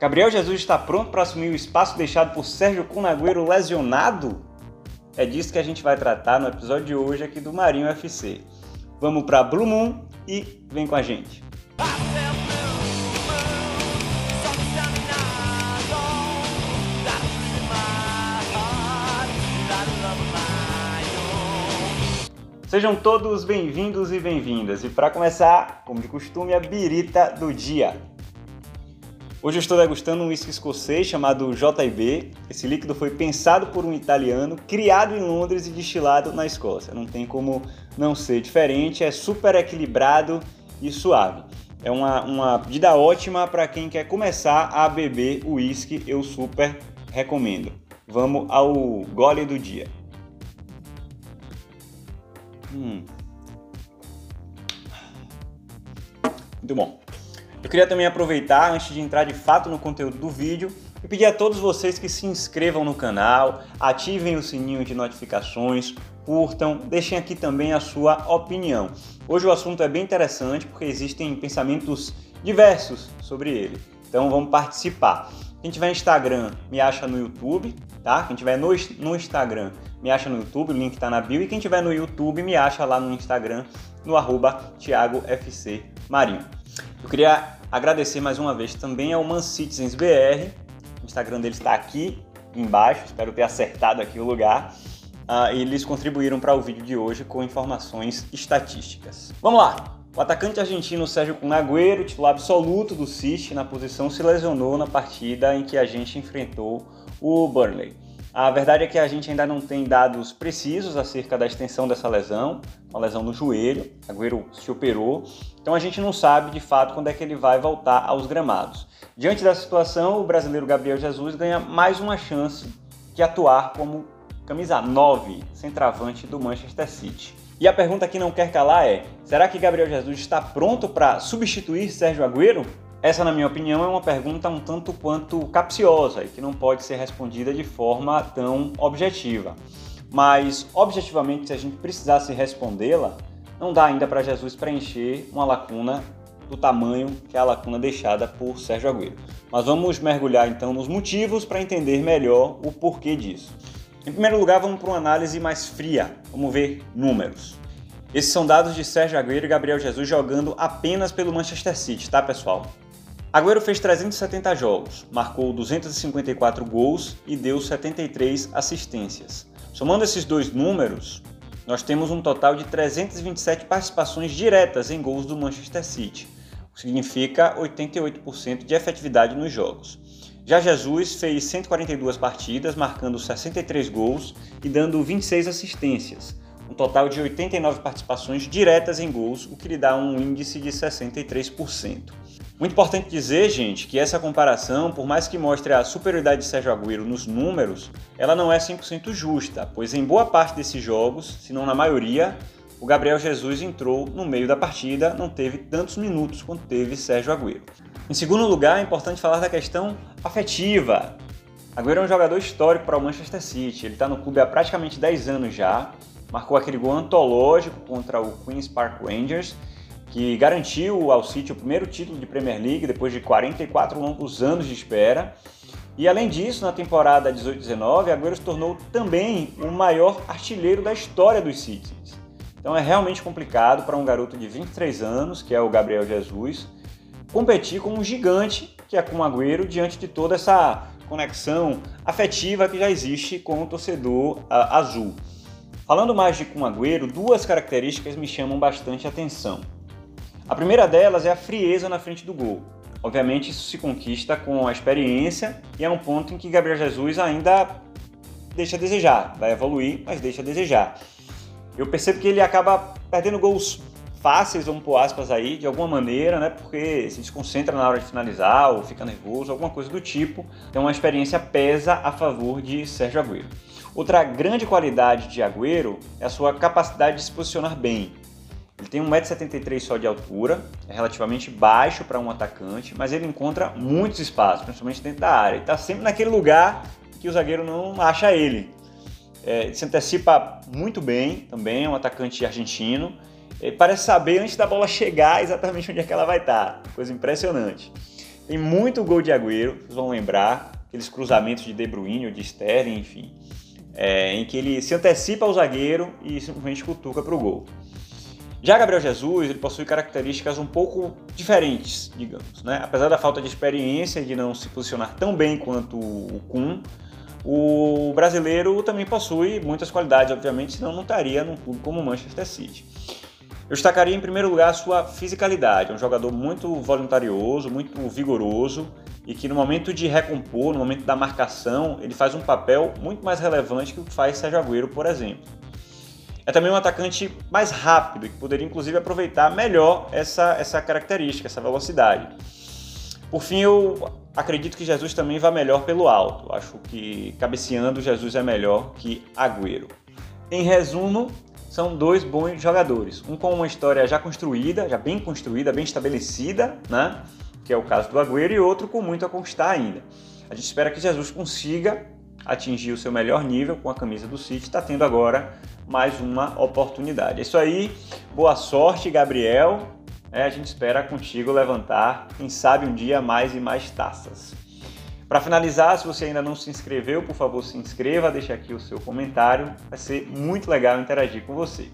Gabriel Jesus está pronto para assumir o espaço deixado por Sérgio Cunagüero lesionado? É disso que a gente vai tratar no episódio de hoje aqui do Marinho FC. Vamos para Blue Moon e vem com a gente. Sejam todos bem-vindos e bem-vindas. E para começar, como de costume, a birita do dia. Hoje eu estou degustando um whisky escocês chamado JB. Esse líquido foi pensado por um italiano, criado em Londres e destilado na Escócia. Não tem como não ser diferente, é super equilibrado e suave. É uma, uma pedida ótima para quem quer começar a beber o whisky, eu super recomendo. Vamos ao gole do dia. Hum. Muito bom. Eu queria também aproveitar, antes de entrar de fato no conteúdo do vídeo, e pedir a todos vocês que se inscrevam no canal, ativem o sininho de notificações, curtam, deixem aqui também a sua opinião. Hoje o assunto é bem interessante porque existem pensamentos diversos sobre ele, então vamos participar. Quem tiver Instagram, me acha no YouTube, tá? Quem tiver no, no Instagram, me acha no YouTube, o link está na bio. E quem tiver no YouTube, me acha lá no Instagram, no arroba ThiagoFCMarinho. Eu queria agradecer mais uma vez também ao Man Citizens BR. O Instagram deles está aqui embaixo, espero ter acertado aqui o lugar. Uh, eles contribuíram para o vídeo de hoje com informações estatísticas. Vamos lá! O atacante argentino Sérgio Cunagüero, titular absoluto do City na posição, se lesionou na partida em que a gente enfrentou o Burnley. A verdade é que a gente ainda não tem dados precisos acerca da extensão dessa lesão, uma lesão no joelho, Agüero se operou, então a gente não sabe de fato quando é que ele vai voltar aos gramados. Diante da situação, o brasileiro Gabriel Jesus ganha mais uma chance de atuar como camisa 9, centroavante do Manchester City. E a pergunta que não quer calar é: será que Gabriel Jesus está pronto para substituir Sérgio Agüero? Essa, na minha opinião, é uma pergunta um tanto quanto capciosa e que não pode ser respondida de forma tão objetiva. Mas, objetivamente, se a gente precisasse respondê-la, não dá ainda para Jesus preencher uma lacuna do tamanho que é a lacuna deixada por Sérgio Agüero. Mas vamos mergulhar então nos motivos para entender melhor o porquê disso. Em primeiro lugar, vamos para uma análise mais fria. Vamos ver números. Esses são dados de Sérgio Agüero e Gabriel Jesus jogando apenas pelo Manchester City, tá, pessoal? Agüero fez 370 jogos, marcou 254 gols e deu 73 assistências. Somando esses dois números, nós temos um total de 327 participações diretas em gols do Manchester City, o que significa 88% de efetividade nos jogos. Já Jesus fez 142 partidas, marcando 63 gols e dando 26 assistências, um total de 89 participações diretas em gols, o que lhe dá um índice de 63%. Muito importante dizer, gente, que essa comparação, por mais que mostre a superioridade de Sérgio Agüero nos números, ela não é 100% justa, pois em boa parte desses jogos, se não na maioria, o Gabriel Jesus entrou no meio da partida, não teve tantos minutos quanto teve Sérgio Agüero. Em segundo lugar, é importante falar da questão afetiva. Agüero é um jogador histórico para o Manchester City, ele está no clube há praticamente 10 anos já, marcou aquele gol antológico contra o Queen's Park Rangers que garantiu ao City o primeiro título de Premier League depois de 44 longos anos de espera. E além disso, na temporada 18-19, Agüero se tornou também o maior artilheiro da história dos Citizens. Então é realmente complicado para um garoto de 23 anos, que é o Gabriel Jesus, competir com um gigante que é com Agüero diante de toda essa conexão afetiva que já existe com o torcedor uh, azul. Falando mais de Kun Agüero, duas características me chamam bastante atenção. A primeira delas é a frieza na frente do gol. Obviamente, isso se conquista com a experiência e é um ponto em que Gabriel Jesus ainda deixa a desejar. Vai evoluir, mas deixa a desejar. Eu percebo que ele acaba perdendo gols fáceis, vamos pôr aspas aí, de alguma maneira, né? Porque se desconcentra na hora de finalizar ou fica nervoso, alguma coisa do tipo. Então a experiência pesa a favor de Sérgio Agüero. Outra grande qualidade de Agüero é a sua capacidade de se posicionar bem. Ele tem 1,73m só de altura, é relativamente baixo para um atacante, mas ele encontra muitos espaços, principalmente dentro da área. Ele está sempre naquele lugar que o zagueiro não acha ele. É, ele se antecipa muito bem também, é um atacante argentino. Ele parece saber antes da bola chegar exatamente onde é que ela vai estar. Tá. Coisa impressionante. Tem muito gol de Agüero, vocês vão lembrar, aqueles cruzamentos de De Bruyne ou de Sterling, enfim, é, em que ele se antecipa ao zagueiro e simplesmente cutuca para o gol. Já Gabriel Jesus, ele possui características um pouco diferentes, digamos. Né? Apesar da falta de experiência de não se posicionar tão bem quanto o Kun, o brasileiro também possui muitas qualidades, obviamente, senão não estaria num clube como o Manchester City. Eu destacaria em primeiro lugar a sua fisicalidade. É um jogador muito voluntarioso, muito vigoroso e que no momento de recompor, no momento da marcação, ele faz um papel muito mais relevante que o que faz Sérgio Agüero, por exemplo. É também um atacante mais rápido que poderia inclusive aproveitar melhor essa, essa característica, essa velocidade. Por fim, eu acredito que Jesus também vai melhor pelo alto. Acho que cabeceando Jesus é melhor que Agüero. Em resumo, são dois bons jogadores. Um com uma história já construída, já bem construída, bem estabelecida, né? Que é o caso do Agüero, e outro com muito a conquistar ainda. A gente espera que Jesus consiga atingir o seu melhor nível com a camisa do City, está tendo agora mais uma oportunidade. É isso aí, boa sorte, Gabriel. É, a gente espera contigo levantar, quem sabe um dia mais e mais taças. Para finalizar, se você ainda não se inscreveu, por favor se inscreva, deixe aqui o seu comentário, vai ser muito legal interagir com você.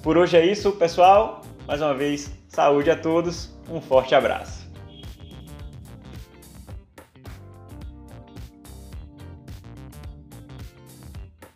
Por hoje é isso, pessoal. Mais uma vez, saúde a todos, um forte abraço.